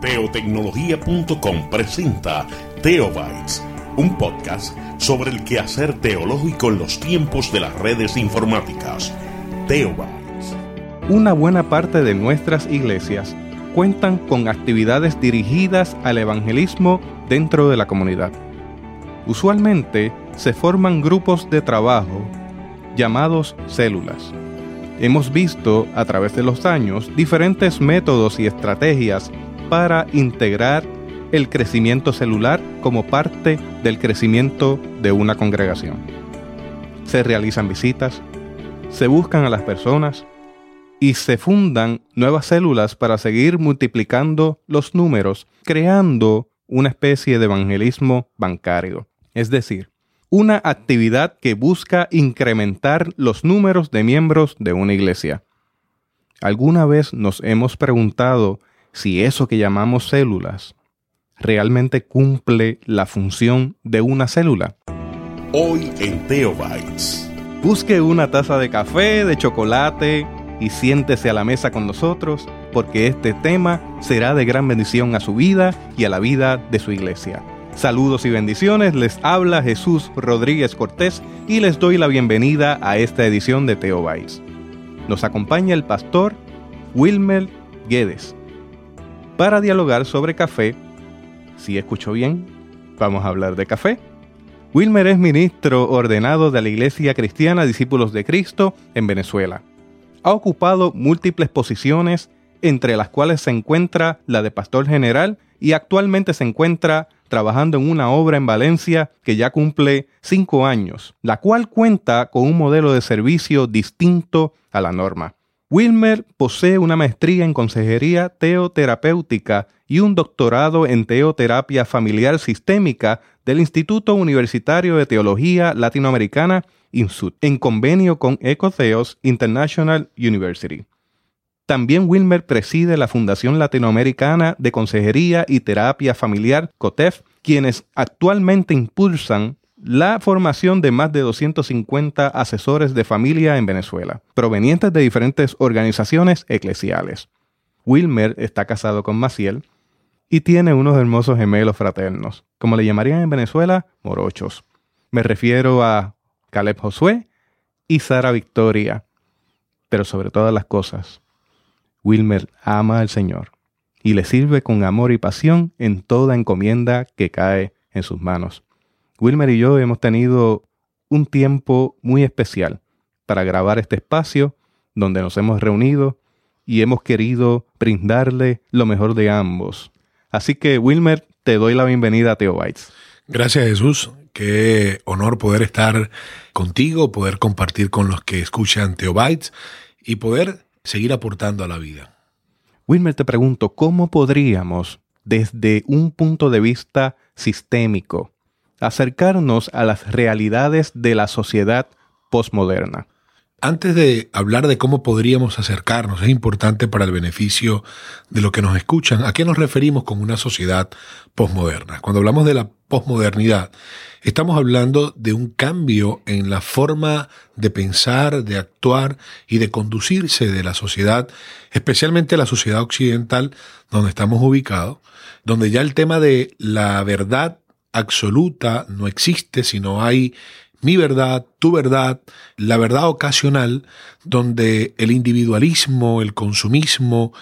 Teotecnología.com presenta Teobytes, un podcast sobre el quehacer teológico en los tiempos de las redes informáticas. Teobytes. Una buena parte de nuestras iglesias cuentan con actividades dirigidas al evangelismo dentro de la comunidad. Usualmente se forman grupos de trabajo llamados células. Hemos visto a través de los años diferentes métodos y estrategias para integrar el crecimiento celular como parte del crecimiento de una congregación. Se realizan visitas, se buscan a las personas y se fundan nuevas células para seguir multiplicando los números, creando una especie de evangelismo bancario. Es decir, una actividad que busca incrementar los números de miembros de una iglesia. ¿Alguna vez nos hemos preguntado si eso que llamamos células realmente cumple la función de una célula. Hoy en Teobytes. Busque una taza de café, de chocolate y siéntese a la mesa con nosotros porque este tema será de gran bendición a su vida y a la vida de su iglesia. Saludos y bendiciones, les habla Jesús Rodríguez Cortés y les doy la bienvenida a esta edición de Teobytes. Nos acompaña el pastor Wilmer Guedes para dialogar sobre café. Si escucho bien, vamos a hablar de café. Wilmer es ministro ordenado de la Iglesia Cristiana Discípulos de Cristo en Venezuela. Ha ocupado múltiples posiciones, entre las cuales se encuentra la de pastor general y actualmente se encuentra trabajando en una obra en Valencia que ya cumple cinco años, la cual cuenta con un modelo de servicio distinto a la norma. Wilmer posee una maestría en consejería teoterapéutica y un doctorado en teoterapia familiar sistémica del Instituto Universitario de Teología Latinoamericana INSUT, en convenio con Ecotheos International University. También Wilmer preside la Fundación Latinoamericana de Consejería y Terapia Familiar, COTEF, quienes actualmente impulsan la formación de más de 250 asesores de familia en Venezuela, provenientes de diferentes organizaciones eclesiales. Wilmer está casado con Maciel y tiene unos hermosos gemelos fraternos, como le llamarían en Venezuela, morochos. Me refiero a Caleb Josué y Sara Victoria. Pero sobre todas las cosas, Wilmer ama al Señor y le sirve con amor y pasión en toda encomienda que cae en sus manos. Wilmer y yo hemos tenido un tiempo muy especial para grabar este espacio donde nos hemos reunido y hemos querido brindarle lo mejor de ambos. Así que Wilmer, te doy la bienvenida a Teobytes. Gracias Jesús, qué honor poder estar contigo, poder compartir con los que escuchan Teobytes y poder seguir aportando a la vida. Wilmer, te pregunto, ¿cómo podríamos, desde un punto de vista sistémico, acercarnos a las realidades de la sociedad postmoderna. Antes de hablar de cómo podríamos acercarnos, es importante para el beneficio de los que nos escuchan, ¿a qué nos referimos con una sociedad postmoderna? Cuando hablamos de la postmodernidad, estamos hablando de un cambio en la forma de pensar, de actuar y de conducirse de la sociedad, especialmente la sociedad occidental donde estamos ubicados, donde ya el tema de la verdad absoluta no existe, sino hay mi verdad, tu verdad, la verdad ocasional, donde el individualismo, el consumismo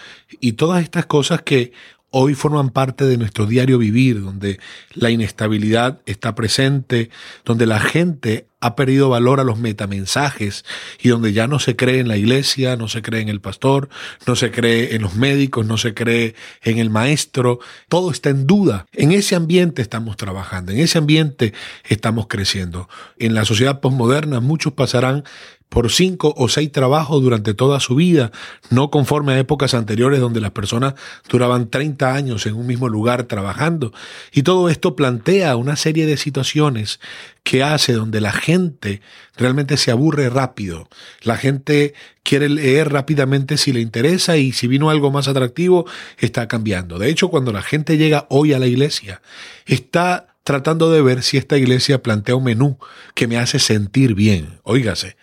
y todas estas cosas que hoy forman parte de nuestro diario vivir, donde la inestabilidad está presente, donde la gente ha perdido valor a los metamensajes y donde ya no se cree en la iglesia, no se cree en el pastor, no se cree en los médicos, no se cree en el maestro, todo está en duda. En ese ambiente estamos trabajando, en ese ambiente estamos creciendo. En la sociedad posmoderna muchos pasarán por cinco o seis trabajos durante toda su vida, no conforme a épocas anteriores donde las personas duraban 30 años en un mismo lugar trabajando. Y todo esto plantea una serie de situaciones que hace donde la gente realmente se aburre rápido. La gente quiere leer rápidamente si le interesa y si vino algo más atractivo, está cambiando. De hecho, cuando la gente llega hoy a la iglesia, está tratando de ver si esta iglesia plantea un menú que me hace sentir bien. Óigase,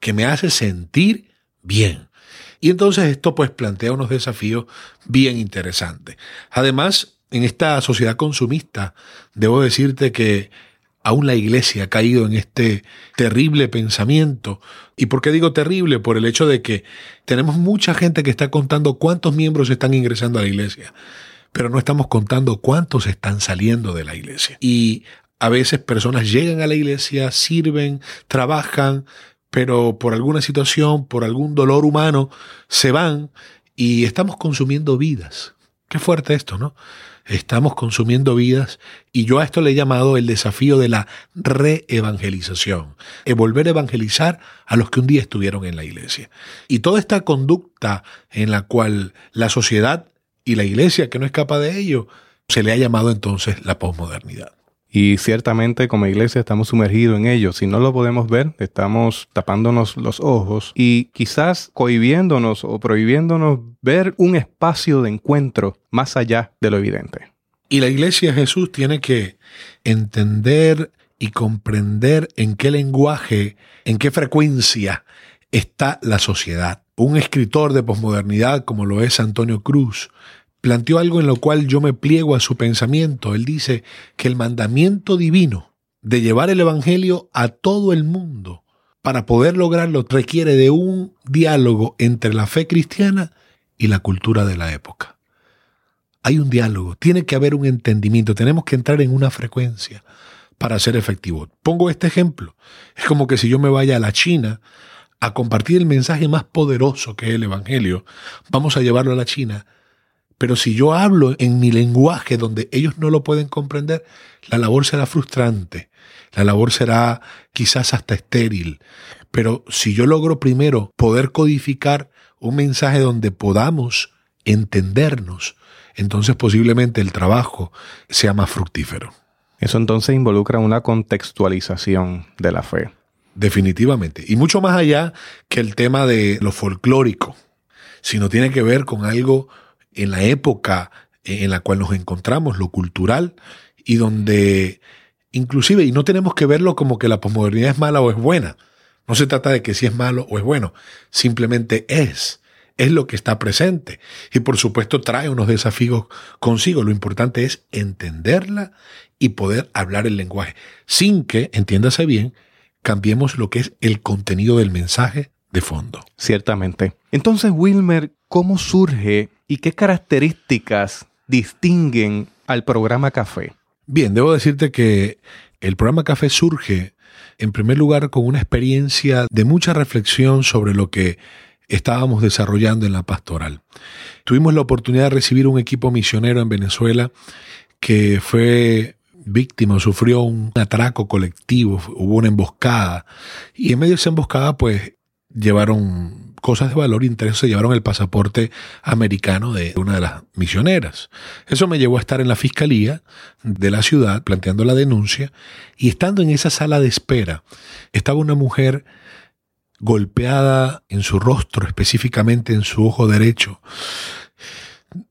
que me hace sentir bien. Y entonces esto pues plantea unos desafíos bien interesantes. Además, en esta sociedad consumista, debo decirte que aún la iglesia ha caído en este terrible pensamiento. ¿Y por qué digo terrible? Por el hecho de que tenemos mucha gente que está contando cuántos miembros están ingresando a la iglesia, pero no estamos contando cuántos están saliendo de la iglesia. Y a veces personas llegan a la iglesia, sirven, trabajan, pero por alguna situación, por algún dolor humano, se van y estamos consumiendo vidas. Qué fuerte esto, ¿no? Estamos consumiendo vidas y yo a esto le he llamado el desafío de la reevangelización, el volver a evangelizar a los que un día estuvieron en la iglesia. Y toda esta conducta en la cual la sociedad y la iglesia, que no escapa de ello, se le ha llamado entonces la posmodernidad. Y ciertamente como iglesia estamos sumergidos en ello. Si no lo podemos ver, estamos tapándonos los ojos y quizás cohibiéndonos o prohibiéndonos ver un espacio de encuentro más allá de lo evidente. Y la iglesia Jesús tiene que entender y comprender en qué lenguaje, en qué frecuencia está la sociedad. Un escritor de posmodernidad como lo es Antonio Cruz planteó algo en lo cual yo me pliego a su pensamiento. Él dice que el mandamiento divino de llevar el Evangelio a todo el mundo para poder lograrlo requiere de un diálogo entre la fe cristiana y la cultura de la época. Hay un diálogo, tiene que haber un entendimiento, tenemos que entrar en una frecuencia para ser efectivo. Pongo este ejemplo. Es como que si yo me vaya a la China a compartir el mensaje más poderoso que es el Evangelio, vamos a llevarlo a la China pero si yo hablo en mi lenguaje donde ellos no lo pueden comprender, la labor será frustrante, la labor será quizás hasta estéril. Pero si yo logro primero poder codificar un mensaje donde podamos entendernos, entonces posiblemente el trabajo sea más fructífero. Eso entonces involucra una contextualización de la fe. Definitivamente. Y mucho más allá que el tema de lo folclórico, sino tiene que ver con algo en la época en la cual nos encontramos, lo cultural, y donde inclusive, y no tenemos que verlo como que la posmodernidad es mala o es buena, no se trata de que si es malo o es bueno, simplemente es, es lo que está presente. Y por supuesto trae unos desafíos consigo, lo importante es entenderla y poder hablar el lenguaje, sin que, entiéndase bien, cambiemos lo que es el contenido del mensaje de fondo. Ciertamente. Entonces, Wilmer, ¿cómo surge y qué características distinguen al programa Café? Bien, debo decirte que el programa Café surge en primer lugar con una experiencia de mucha reflexión sobre lo que estábamos desarrollando en la pastoral. Tuvimos la oportunidad de recibir un equipo misionero en Venezuela que fue víctima, sufrió un atraco colectivo, hubo una emboscada y en medio de esa emboscada pues llevaron cosas de valor interés se llevaron el pasaporte americano de una de las misioneras. Eso me llevó a estar en la fiscalía de la ciudad planteando la denuncia y estando en esa sala de espera estaba una mujer golpeada en su rostro, específicamente en su ojo derecho,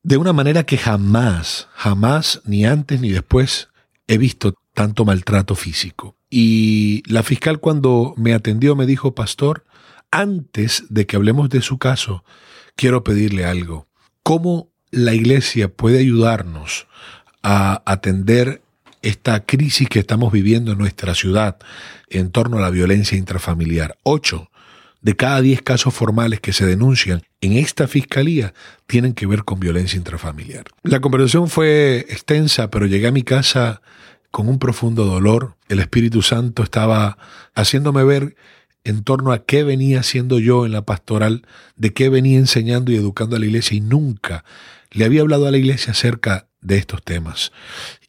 de una manera que jamás, jamás, ni antes ni después, he visto tanto maltrato físico. Y la fiscal cuando me atendió me dijo, pastor, antes de que hablemos de su caso, quiero pedirle algo. ¿Cómo la iglesia puede ayudarnos a atender esta crisis que estamos viviendo en nuestra ciudad en torno a la violencia intrafamiliar? Ocho de cada diez casos formales que se denuncian en esta fiscalía tienen que ver con violencia intrafamiliar. La conversación fue extensa, pero llegué a mi casa con un profundo dolor. El Espíritu Santo estaba haciéndome ver en torno a qué venía haciendo yo en la pastoral, de qué venía enseñando y educando a la iglesia y nunca le había hablado a la iglesia acerca de estos temas.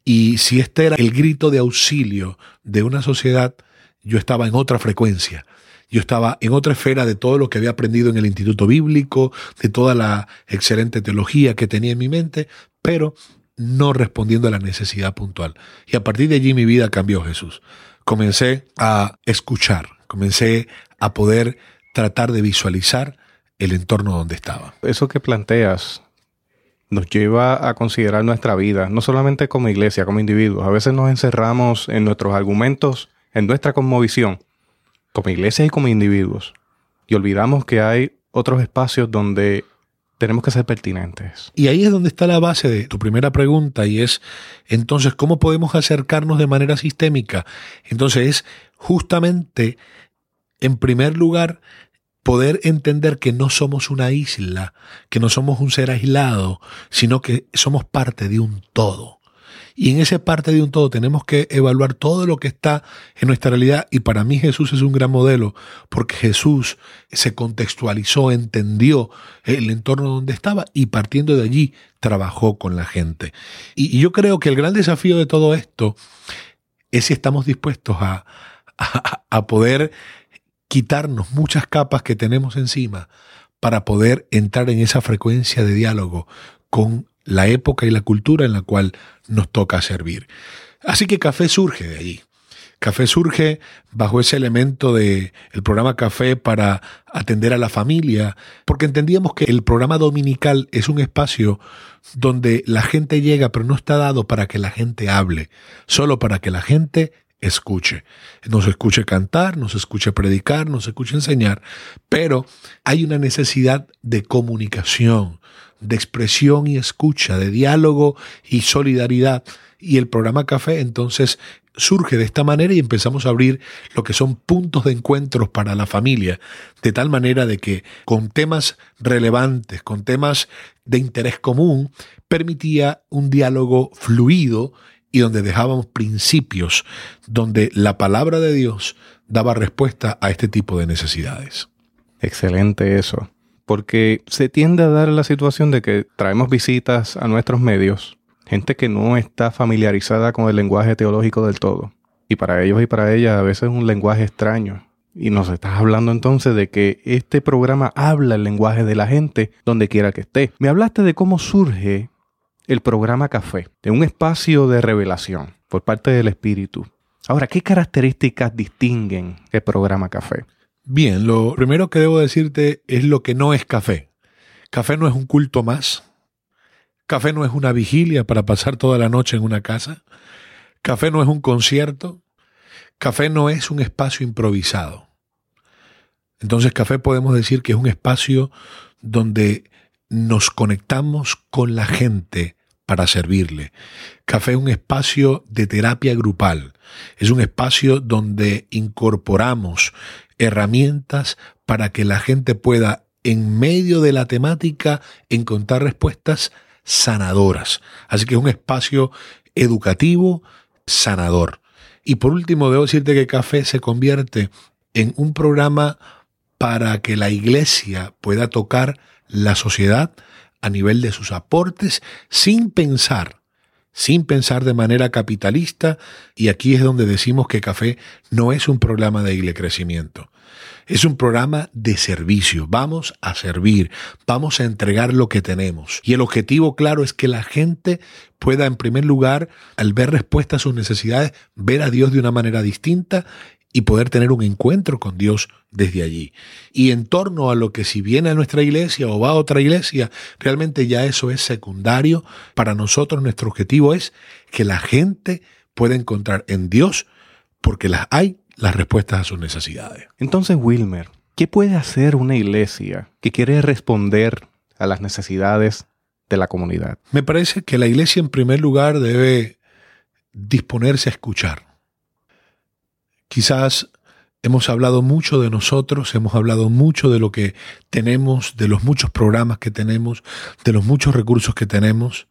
Y si este era el grito de auxilio de una sociedad, yo estaba en otra frecuencia. Yo estaba en otra esfera de todo lo que había aprendido en el Instituto Bíblico, de toda la excelente teología que tenía en mi mente, pero no respondiendo a la necesidad puntual. Y a partir de allí mi vida cambió Jesús. Comencé a escuchar, comencé a poder tratar de visualizar el entorno donde estaba. Eso que planteas nos lleva a considerar nuestra vida, no solamente como iglesia, como individuos. A veces nos encerramos en nuestros argumentos, en nuestra cosmovisión, como iglesia y como individuos. Y olvidamos que hay otros espacios donde tenemos que ser pertinentes. Y ahí es donde está la base de tu primera pregunta y es, entonces, ¿cómo podemos acercarnos de manera sistémica? Entonces es justamente, en primer lugar, poder entender que no somos una isla, que no somos un ser aislado, sino que somos parte de un todo. Y en esa parte de un todo tenemos que evaluar todo lo que está en nuestra realidad. Y para mí Jesús es un gran modelo porque Jesús se contextualizó, entendió el entorno donde estaba y partiendo de allí trabajó con la gente. Y, yo creo que el gran desafío de todo esto es si estamos dispuestos a, a poder quitarnos muchas capas que tenemos encima para poder entrar en esa frecuencia de diálogo con la época y la cultura en la cual nos toca servir. Así que café surge de allí. Café surge bajo ese elemento de el programa Café para atender a la familia, porque entendíamos que el programa dominical es un espacio donde la gente llega, pero no está dado para que la gente hable, solo para que la gente escuche. Nos escuche cantar, nos escuche predicar, nos escuche enseñar, pero hay una necesidad de comunicación, de expresión y escucha, de diálogo y solidaridad. Y el programa Café entonces surge de esta manera y empezamos a abrir lo que son puntos de encuentros para la familia, de tal manera de que con temas relevantes, con temas de interés común, permitía un diálogo fluido y donde dejábamos principios, donde la palabra de Dios daba respuesta a este tipo de necesidades. Excelente eso porque se tiende a dar la situación de que traemos visitas a nuestros medios, gente que no está familiarizada con el lenguaje teológico del todo. Y para ellos y para ellas a veces es un lenguaje extraño. Y nos estás hablando entonces de que este programa habla el lenguaje de la gente donde quiera que esté. Me hablaste de cómo surge el programa Café, de un espacio de revelación por parte del Espíritu. Ahora, ¿qué características distinguen el programa Café? Bien, lo primero que debo decirte es lo que no es café. Café no es un culto más. Café no es una vigilia para pasar toda la noche en una casa. Café no es un concierto. Café no es un espacio improvisado. Entonces café podemos decir que es un espacio donde nos conectamos con la gente para servirle. Café es un espacio de terapia grupal. Es un espacio donde incorporamos herramientas para que la gente pueda, en medio de la temática, encontrar respuestas sanadoras. Así que es un espacio educativo, sanador. Y por último, debo decirte que Café se convierte en un programa para que la iglesia pueda tocar la sociedad a nivel de sus aportes sin pensar sin pensar de manera capitalista, y aquí es donde decimos que Café no es un programa de crecimiento. Es un programa de servicio. Vamos a servir, vamos a entregar lo que tenemos. Y el objetivo claro es que la gente pueda, en primer lugar, al ver respuesta a sus necesidades, ver a Dios de una manera distinta y poder tener un encuentro con Dios desde allí. Y en torno a lo que si viene a nuestra iglesia o va a otra iglesia, realmente ya eso es secundario. Para nosotros nuestro objetivo es que la gente pueda encontrar en Dios, porque las hay, las respuestas a sus necesidades. Entonces, Wilmer, ¿qué puede hacer una iglesia que quiere responder a las necesidades de la comunidad? Me parece que la iglesia en primer lugar debe disponerse a escuchar Quizás hemos hablado mucho de nosotros, hemos hablado mucho de lo que tenemos, de los muchos programas que tenemos, de los muchos recursos que tenemos,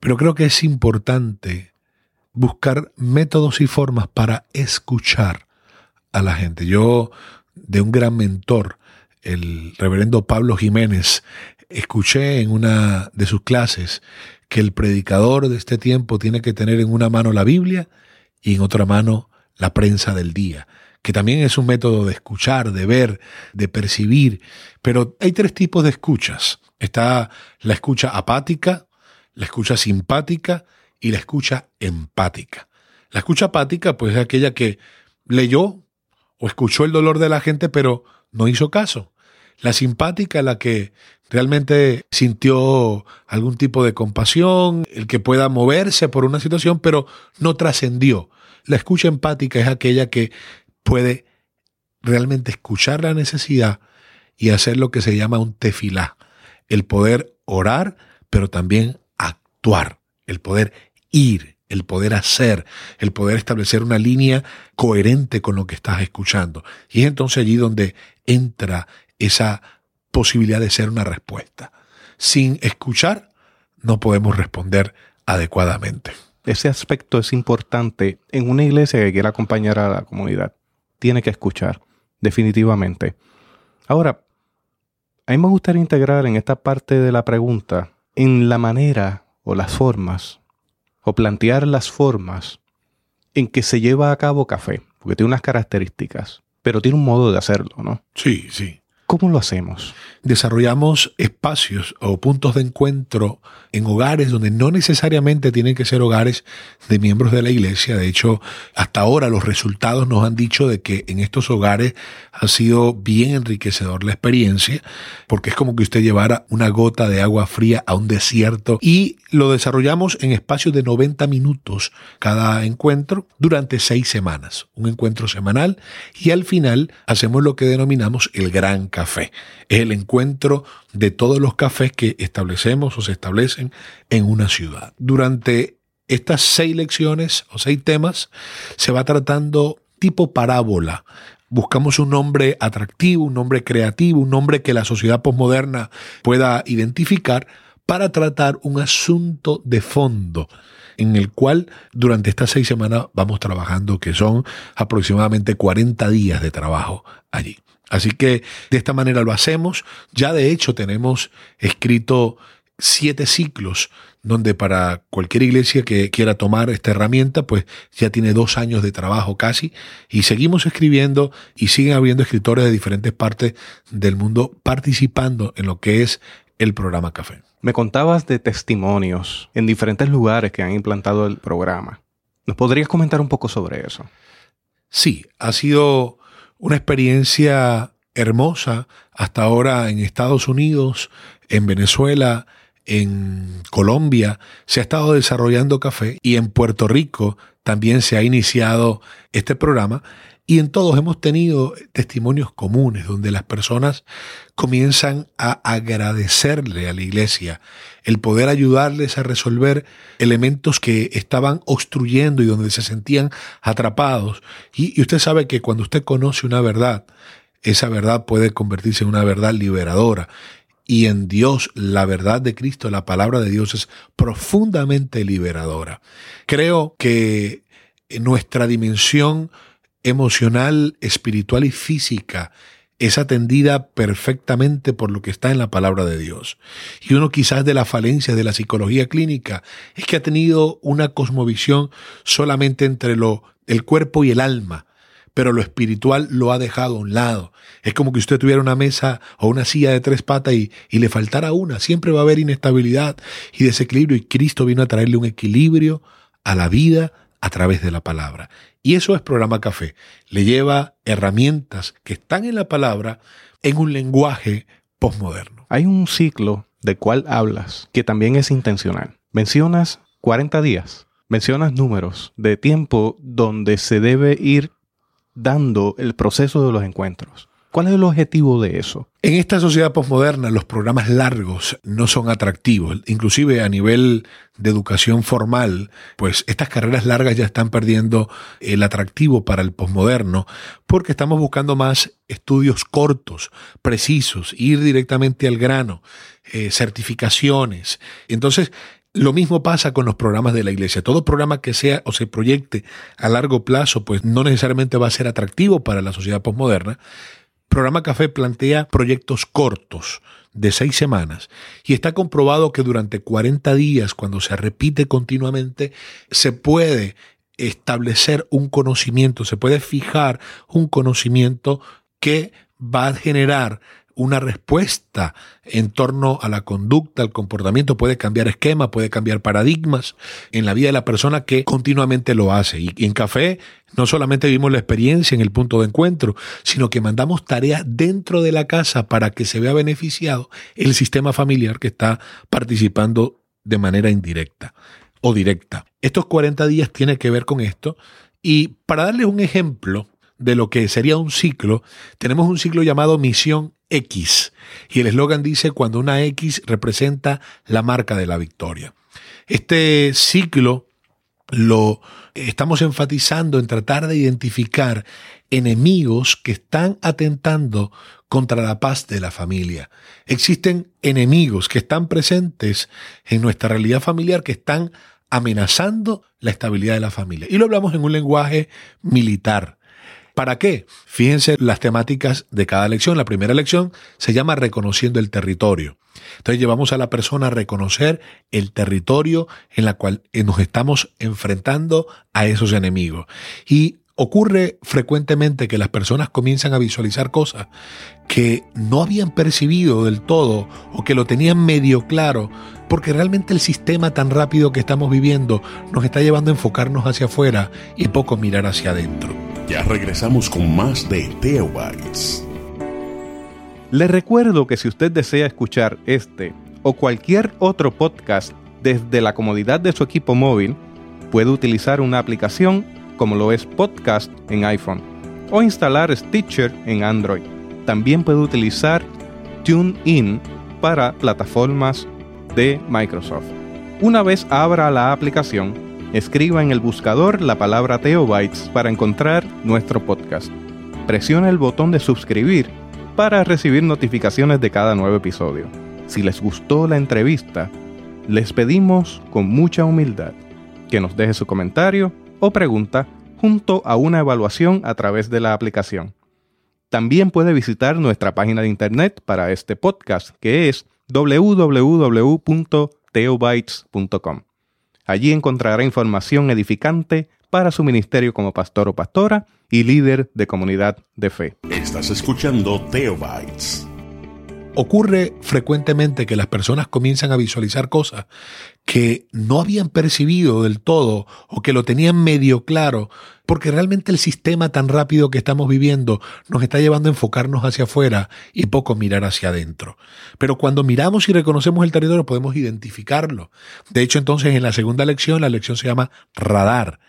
pero creo que es importante buscar métodos y formas para escuchar a la gente. Yo, de un gran mentor, el reverendo Pablo Jiménez, escuché en una de sus clases que el predicador de este tiempo tiene que tener en una mano la Biblia y en otra mano la prensa del día, que también es un método de escuchar, de ver, de percibir, pero hay tres tipos de escuchas. Está la escucha apática, la escucha simpática y la escucha empática. La escucha apática, pues es aquella que leyó o escuchó el dolor de la gente, pero no hizo caso. La simpática, la que realmente sintió algún tipo de compasión, el que pueda moverse por una situación, pero no trascendió. La escucha empática es aquella que puede realmente escuchar la necesidad y hacer lo que se llama un tefilá, el poder orar, pero también actuar, el poder ir, el poder hacer, el poder establecer una línea coherente con lo que estás escuchando. Y es entonces allí donde entra esa posibilidad de ser una respuesta. Sin escuchar, no podemos responder adecuadamente. Ese aspecto es importante en una iglesia que quiera acompañar a la comunidad. Tiene que escuchar, definitivamente. Ahora, a mí me gustaría integrar en esta parte de la pregunta, en la manera o las formas, o plantear las formas en que se lleva a cabo café, porque tiene unas características, pero tiene un modo de hacerlo, ¿no? Sí, sí. ¿Cómo lo hacemos? Desarrollamos espacios o puntos de encuentro en hogares donde no necesariamente tienen que ser hogares de miembros de la iglesia. De hecho, hasta ahora los resultados nos han dicho de que en estos hogares ha sido bien enriquecedor la experiencia, porque es como que usted llevara una gota de agua fría a un desierto y lo desarrollamos en espacios de 90 minutos cada encuentro durante seis semanas, un encuentro semanal y al final hacemos lo que denominamos el gran café. Es el encuentro de todos los cafés que establecemos o se establecen en una ciudad. Durante estas seis lecciones o seis temas se va tratando tipo parábola. Buscamos un nombre atractivo, un nombre creativo, un nombre que la sociedad posmoderna pueda identificar para tratar un asunto de fondo en el cual durante estas seis semanas vamos trabajando, que son aproximadamente 40 días de trabajo allí. Así que de esta manera lo hacemos. Ya de hecho tenemos escrito siete ciclos donde para cualquier iglesia que quiera tomar esta herramienta, pues ya tiene dos años de trabajo casi y seguimos escribiendo y siguen habiendo escritores de diferentes partes del mundo participando en lo que es el programa Café. Me contabas de testimonios en diferentes lugares que han implantado el programa. ¿Nos podrías comentar un poco sobre eso? Sí, ha sido una experiencia hermosa hasta ahora en Estados Unidos, en Venezuela, en Colombia se ha estado desarrollando café y en Puerto Rico también se ha iniciado este programa y en todos hemos tenido testimonios comunes donde las personas comienzan a agradecerle a la iglesia el poder ayudarles a resolver elementos que estaban obstruyendo y donde se sentían atrapados. Y, usted sabe que cuando usted conoce una verdad, esa verdad puede convertirse en una verdad liberadora. Y en Dios, la verdad de Cristo, la palabra de Dios es profundamente liberadora. Creo que nuestra dimensión emocional, espiritual y física es atendida perfectamente por lo que está en la palabra de Dios. Y uno quizás de las falencias de la psicología clínica es que ha tenido una cosmovisión solamente entre lo, el cuerpo y el alma, pero lo espiritual lo ha dejado a un lado. Es como que usted tuviera una mesa o una silla de tres patas y, y le faltara una. Siempre va a haber inestabilidad y desequilibrio y Cristo vino a traerle un equilibrio a la vida a través de la palabra. Y eso es programa café. Le lleva herramientas que están en la palabra en un lenguaje postmoderno. Hay un ciclo del cual hablas que también es intencional. Mencionas 40 días, mencionas números de tiempo donde se debe ir dando el proceso de los encuentros. ¿Cuál es el objetivo de eso? En esta sociedad posmoderna los programas largos no son atractivos, inclusive a nivel de educación formal, pues estas carreras largas ya están perdiendo el atractivo para el posmoderno porque estamos buscando más estudios cortos, precisos, ir directamente al grano, eh, certificaciones. Entonces, lo mismo pasa con los programas de la iglesia. Todo programa que sea o se proyecte a largo plazo, pues no necesariamente va a ser atractivo para la sociedad posmoderna, Programa Café plantea proyectos cortos de seis semanas y está comprobado que durante 40 días, cuando se repite continuamente, se puede establecer un conocimiento, se puede fijar un conocimiento que va a generar una respuesta en torno a la conducta, al comportamiento, puede cambiar esquemas, puede cambiar paradigmas en la vida de la persona que continuamente lo hace. Y en café no solamente vivimos la experiencia en el punto de encuentro, sino que mandamos tareas dentro de la casa para que se vea beneficiado el sistema familiar que está participando de manera indirecta o directa. Estos 40 días tienen que ver con esto. Y para darles un ejemplo de lo que sería un ciclo, tenemos un ciclo llamado Misión X. Y el eslogan dice cuando una X representa la marca de la victoria. Este ciclo lo estamos enfatizando en tratar de identificar enemigos que están atentando contra la paz de la familia. Existen enemigos que están presentes en nuestra realidad familiar que están amenazando la estabilidad de la familia. Y lo hablamos en un lenguaje militar. ¿Para qué? Fíjense las temáticas de cada lección. La primera lección se llama reconociendo el territorio. Entonces llevamos a la persona a reconocer el territorio en la cual nos estamos enfrentando a esos enemigos. Y ocurre frecuentemente que las personas comienzan a visualizar cosas que no habían percibido del todo o que lo tenían medio claro, porque realmente el sistema tan rápido que estamos viviendo nos está llevando a enfocarnos hacia afuera y poco mirar hacia adentro. Ya regresamos con más de Teobytes. Les recuerdo que si usted desea escuchar este o cualquier otro podcast desde la comodidad de su equipo móvil, puede utilizar una aplicación como lo es Podcast en iPhone o instalar Stitcher en Android. También puede utilizar TuneIn para plataformas de Microsoft. Una vez abra la aplicación, escriba en el buscador la palabra Teobytes para encontrar nuestro podcast. Presione el botón de suscribir para recibir notificaciones de cada nuevo episodio. Si les gustó la entrevista, les pedimos con mucha humildad que nos deje su comentario o pregunta junto a una evaluación a través de la aplicación. También puede visitar nuestra página de internet para este podcast que es www.teobytes.com. Allí encontrará información edificante para su ministerio como pastor o pastora y líder de comunidad de fe. Estás escuchando Teobytes. Ocurre frecuentemente que las personas comienzan a visualizar cosas que no habían percibido del todo o que lo tenían medio claro, porque realmente el sistema tan rápido que estamos viviendo nos está llevando a enfocarnos hacia afuera y poco mirar hacia adentro. Pero cuando miramos y reconocemos el territorio podemos identificarlo. De hecho, entonces en la segunda lección, la lección se llama radar.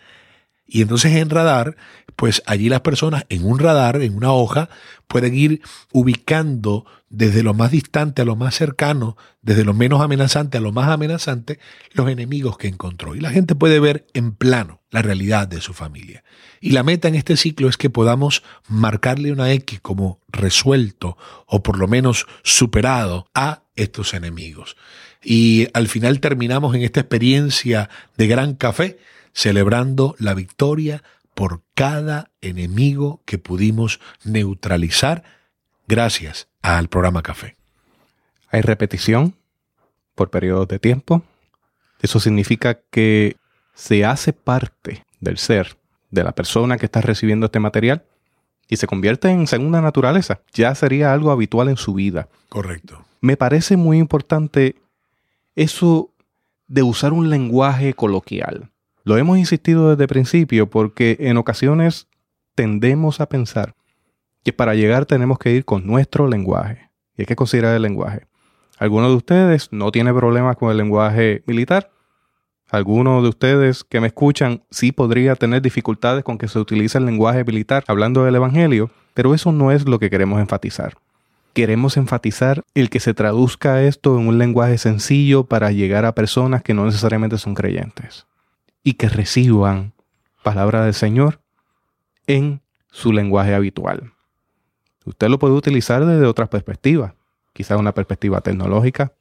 Y entonces en radar, pues allí las personas en un radar, en una hoja, pueden ir ubicando desde lo más distante a lo más cercano, desde lo menos amenazante a lo más amenazante, los enemigos que encontró. Y la gente puede ver en plano la realidad de su familia. Y la meta en este ciclo es que podamos marcarle una X como resuelto o por lo menos superado a estos enemigos. Y al final terminamos en esta experiencia de gran café celebrando la victoria por cada enemigo que pudimos neutralizar gracias al programa Café. Hay repetición por periodos de tiempo. Eso significa que se hace parte del ser de la persona que está recibiendo este material y se convierte en segunda naturaleza. Ya sería algo habitual en su vida. Correcto. Me parece muy importante eso de usar un lenguaje coloquial. Lo hemos insistido desde el principio porque en ocasiones tendemos a pensar que para llegar tenemos que ir con nuestro lenguaje. Y hay que considerar el lenguaje. ¿Alguno de ustedes no tiene problemas con el lenguaje militar? ¿Alguno de ustedes que me escuchan sí podría tener dificultades con que se utilice el lenguaje militar hablando del Evangelio? Pero eso no es lo que queremos enfatizar. Queremos enfatizar el que se traduzca esto en un lenguaje sencillo para llegar a personas que no necesariamente son creyentes y que reciban palabra del Señor en su lenguaje habitual. Usted lo puede utilizar desde otras perspectivas, quizás una perspectiva tecnológica,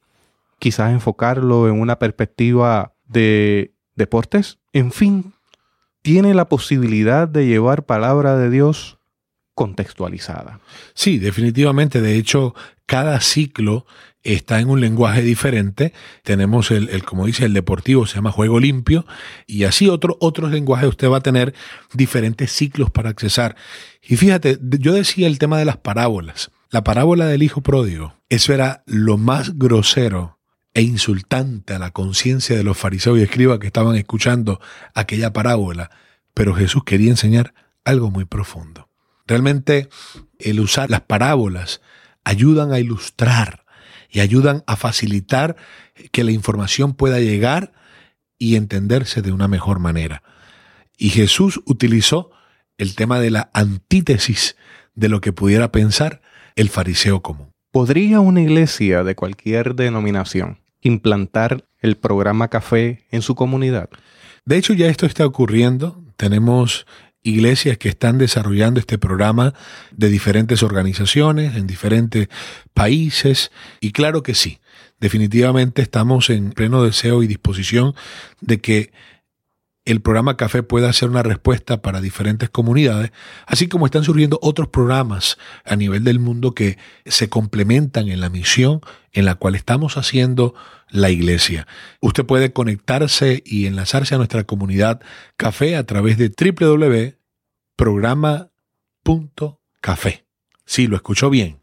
quizás enfocarlo en una perspectiva de deportes, en fin, tiene la posibilidad de llevar palabra de Dios contextualizada. Sí, definitivamente. De hecho, cada ciclo está en un lenguaje diferente. Tenemos el, como dice el deportivo, se llama juego limpio, y así otro, otros lenguajes usted va a tener diferentes ciclos para accesar. Y fíjate, yo decía el tema de las parábolas. La parábola del hijo pródigo, eso era lo más grosero e insultante a la conciencia de los fariseos y escribas que estaban escuchando aquella parábola, pero Jesús quería enseñar algo muy profundo. Realmente el usar las parábolas ayudan a ilustrar y ayudan a facilitar que la información pueda llegar y entenderse de una mejor manera. Y Jesús utilizó el tema de la antítesis de lo que pudiera pensar el fariseo común. ¿Podría una iglesia de cualquier denominación implantar el programa café en su comunidad? De hecho, ya esto está ocurriendo. Tenemos iglesias que están desarrollando este programa de diferentes organizaciones en diferentes países y claro que sí, definitivamente estamos en pleno deseo y disposición de que el programa Café pueda ser una respuesta para diferentes comunidades, así como están surgiendo otros programas a nivel del mundo que se complementan en la misión en la cual estamos haciendo la iglesia. Usted puede conectarse y enlazarse a nuestra comunidad Café a través de www.programa.café. Sí, lo escuchó bien.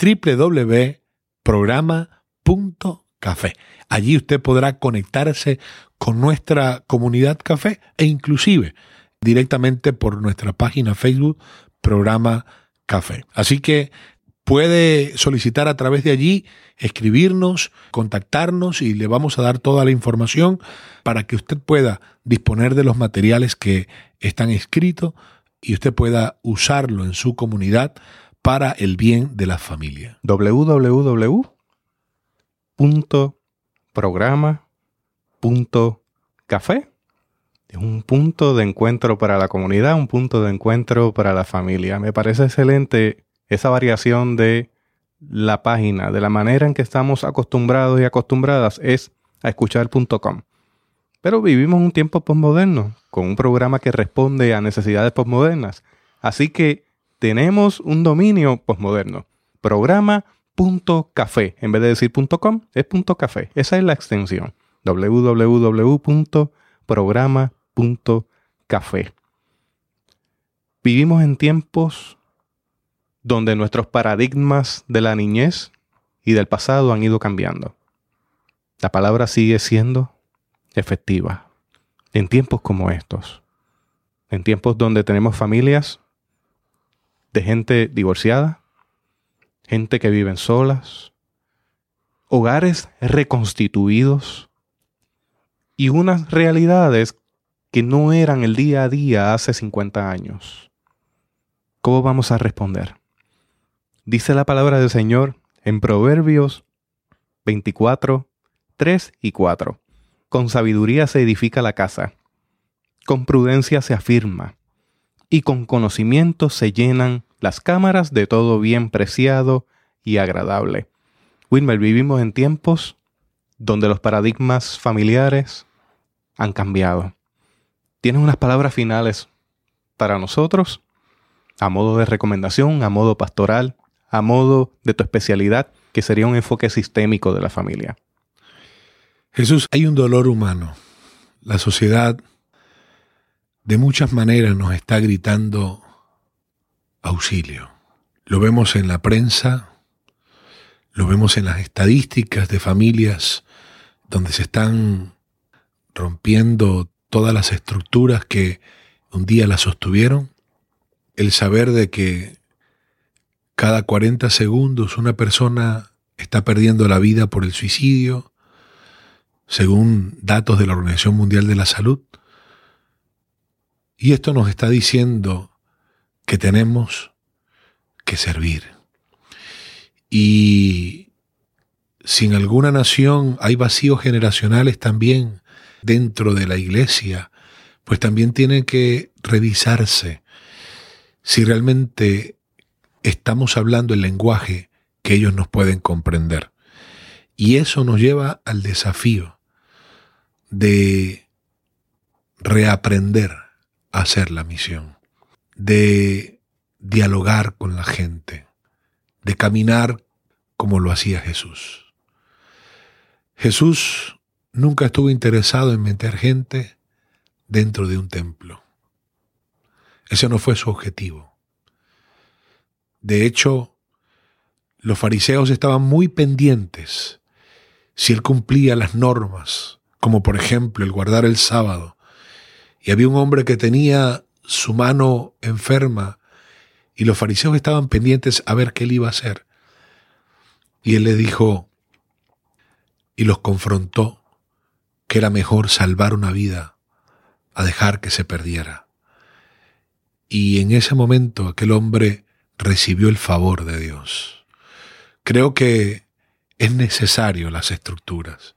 www.programa.café. Allí usted podrá conectarse con nuestra comunidad café e inclusive directamente por nuestra página Facebook programa café. Así que puede solicitar a través de allí, escribirnos, contactarnos y le vamos a dar toda la información para que usted pueda disponer de los materiales que están escritos y usted pueda usarlo en su comunidad para el bien de la familia. www.programa punto café. Es un punto de encuentro para la comunidad, un punto de encuentro para la familia. Me parece excelente esa variación de la página, de la manera en que estamos acostumbrados y acostumbradas es a escuchar .com. Pero vivimos un tiempo postmoderno, con un programa que responde a necesidades postmodernas. Así que tenemos un dominio postmoderno. Programa.café. En vez de decir .com, es .café. Esa es la extensión www.programa.café. Vivimos en tiempos donde nuestros paradigmas de la niñez y del pasado han ido cambiando. La palabra sigue siendo efectiva en tiempos como estos, en tiempos donde tenemos familias de gente divorciada, gente que viven solas, hogares reconstituidos, y unas realidades que no eran el día a día hace 50 años. ¿Cómo vamos a responder? Dice la palabra del Señor en Proverbios 24, 3 y 4. Con sabiduría se edifica la casa, con prudencia se afirma, y con conocimiento se llenan las cámaras de todo bien preciado y agradable. Wilmer, vivimos en tiempos donde los paradigmas familiares, han cambiado. ¿Tienes unas palabras finales para nosotros? A modo de recomendación, a modo pastoral, a modo de tu especialidad, que sería un enfoque sistémico de la familia. Jesús, hay un dolor humano. La sociedad de muchas maneras nos está gritando auxilio. Lo vemos en la prensa, lo vemos en las estadísticas de familias donde se están rompiendo todas las estructuras que un día la sostuvieron, el saber de que cada 40 segundos una persona está perdiendo la vida por el suicidio, según datos de la Organización Mundial de la Salud. Y esto nos está diciendo que tenemos que servir. Y si en alguna nación hay vacíos generacionales también dentro de la iglesia, pues también tiene que revisarse si realmente estamos hablando el lenguaje que ellos nos pueden comprender. Y eso nos lleva al desafío de reaprender a hacer la misión, de dialogar con la gente, de caminar como lo hacía Jesús. Jesús nunca estuvo interesado en meter gente dentro de un templo. Ese no fue su objetivo. De hecho, los fariseos estaban muy pendientes si él cumplía las normas, como por ejemplo el guardar el sábado. Y había un hombre que tenía su mano enferma y los fariseos estaban pendientes a ver qué él iba a hacer. Y él le dijo y los confrontó que era mejor salvar una vida a dejar que se perdiera. Y en ese momento aquel hombre recibió el favor de Dios. Creo que es necesario las estructuras.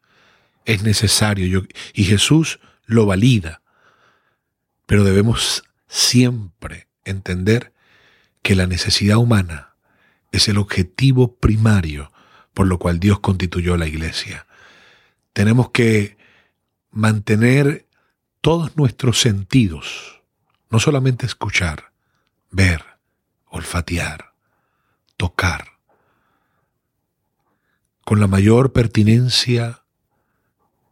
Es necesario. Y Jesús lo valida. Pero debemos siempre entender que la necesidad humana es el objetivo primario por lo cual Dios constituyó la iglesia. Tenemos que mantener todos nuestros sentidos, no solamente escuchar, ver, olfatear, tocar, con la mayor pertinencia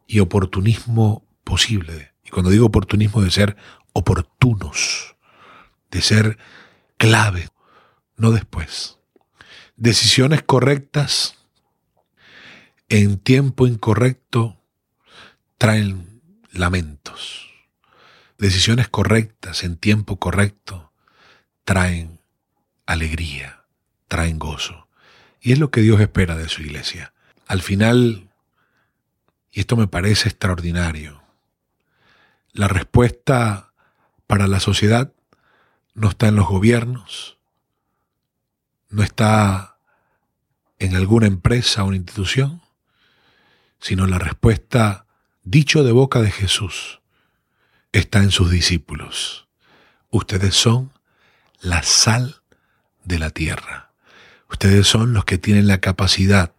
y oportunismo posible. Y cuando digo oportunismo, de ser oportunos, de ser clave, no después. Decisiones correctas en tiempo incorrecto traen lamentos. Decisiones correctas en tiempo correcto traen alegría, traen gozo. Y es lo que Dios espera de su iglesia. Al final, y esto me parece extraordinario, la respuesta para la sociedad no está en los gobiernos, no está en alguna empresa o institución, sino la respuesta, dicho de boca de Jesús, está en sus discípulos. Ustedes son la sal de la tierra. Ustedes son los que tienen la capacidad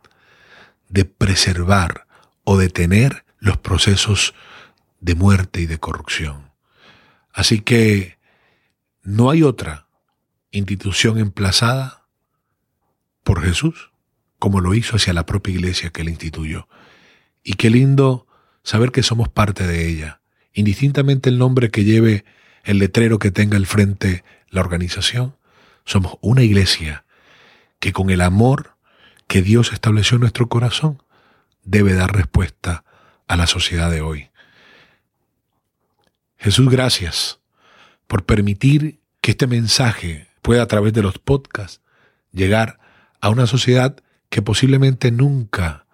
de preservar o detener los procesos de muerte y de corrupción. Así que no hay otra institución emplazada por Jesús como lo hizo hacia la propia iglesia que él instituyó. Y qué lindo saber que somos parte de ella, indistintamente el nombre que lleve el letrero que tenga al frente la organización, somos una iglesia que con el amor que Dios estableció en nuestro corazón debe dar respuesta a la sociedad de hoy. Jesús, gracias por permitir que este mensaje pueda a través de los podcasts llegar a una sociedad que posiblemente nunca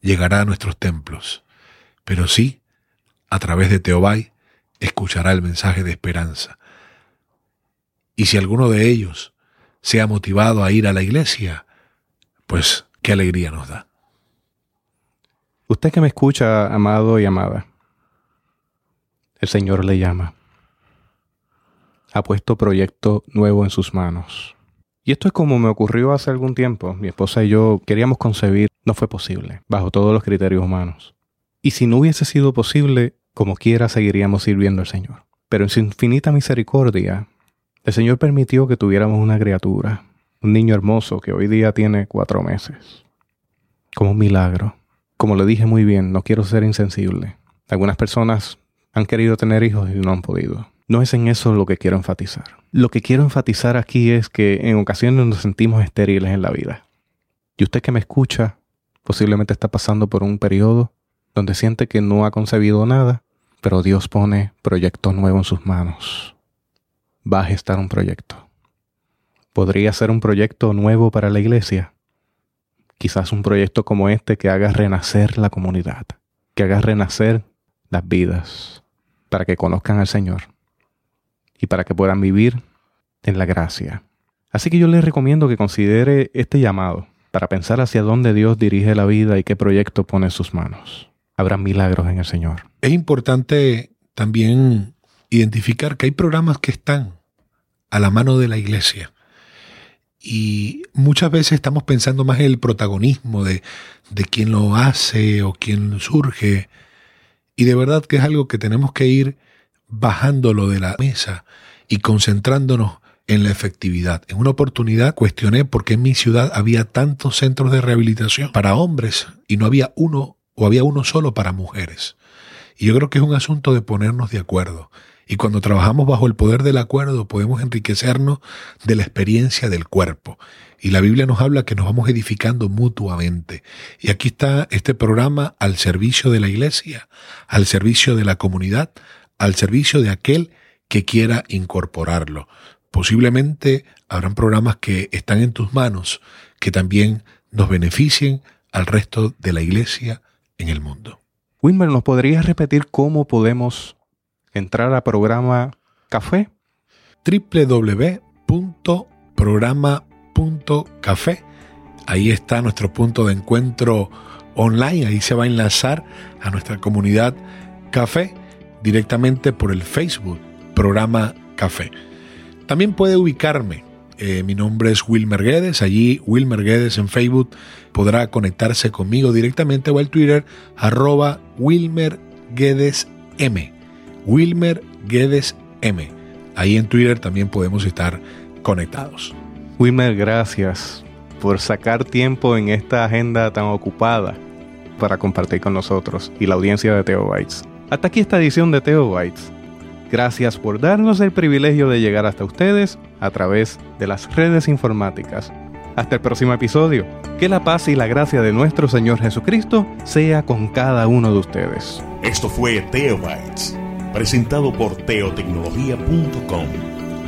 llegará a nuestros templos, pero sí, a través de Teobai, escuchará el mensaje de esperanza. Y si alguno de ellos se ha motivado a ir a la iglesia, pues qué alegría nos da. Usted que me escucha, amado y amada, el Señor le llama. Ha puesto proyecto nuevo en sus manos. Y esto es como me ocurrió hace algún tiempo. Mi esposa y yo queríamos concebir no fue posible, bajo todos los criterios humanos. Y si no hubiese sido posible, como quiera seguiríamos sirviendo al Señor. Pero en su infinita misericordia, el Señor permitió que tuviéramos una criatura, un niño hermoso que hoy día tiene cuatro meses. Como un milagro. Como le dije muy bien, no quiero ser insensible. Algunas personas han querido tener hijos y no han podido. No es en eso lo que quiero enfatizar. Lo que quiero enfatizar aquí es que en ocasiones nos sentimos estériles en la vida. Y usted que me escucha Posiblemente está pasando por un periodo donde siente que no ha concebido nada, pero Dios pone proyecto nuevo en sus manos. Va a gestar un proyecto. Podría ser un proyecto nuevo para la iglesia. Quizás un proyecto como este que haga renacer la comunidad, que haga renacer las vidas, para que conozcan al Señor y para que puedan vivir en la gracia. Así que yo les recomiendo que considere este llamado para pensar hacia dónde Dios dirige la vida y qué proyecto pone en sus manos. Habrá milagros en el Señor. Es importante también identificar que hay programas que están a la mano de la iglesia. Y muchas veces estamos pensando más en el protagonismo de, de quién lo hace o quién surge. Y de verdad que es algo que tenemos que ir bajándolo de la mesa y concentrándonos en la efectividad. En una oportunidad cuestioné por qué en mi ciudad había tantos centros de rehabilitación para hombres y no había uno o había uno solo para mujeres. Y yo creo que es un asunto de ponernos de acuerdo. Y cuando trabajamos bajo el poder del acuerdo podemos enriquecernos de la experiencia del cuerpo. Y la Biblia nos habla que nos vamos edificando mutuamente. Y aquí está este programa al servicio de la iglesia, al servicio de la comunidad, al servicio de aquel que quiera incorporarlo posiblemente habrán programas que están en tus manos que también nos beneficien al resto de la iglesia en el mundo. Wilmer, ¿nos podrías repetir cómo podemos entrar a programa café? www.programa.café. Ahí está nuestro punto de encuentro online. Ahí se va a enlazar a nuestra comunidad café directamente por el Facebook, programa Café. También puede ubicarme. Eh, mi nombre es Wilmer Guedes. Allí, Wilmer Guedes en Facebook podrá conectarse conmigo directamente o al Twitter, arroba Wilmer Guedes M. Wilmer Guedes M. Ahí en Twitter también podemos estar conectados. Wilmer, gracias por sacar tiempo en esta agenda tan ocupada para compartir con nosotros y la audiencia de Teo Bytes. Hasta aquí esta edición de Teo Bytes. Gracias por darnos el privilegio de llegar hasta ustedes a través de las redes informáticas. Hasta el próximo episodio. Que la paz y la gracia de nuestro Señor Jesucristo sea con cada uno de ustedes. Esto fue Teo Bytes, presentado por teotecnología.com,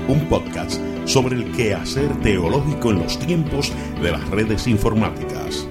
un podcast sobre el quehacer teológico en los tiempos de las redes informáticas.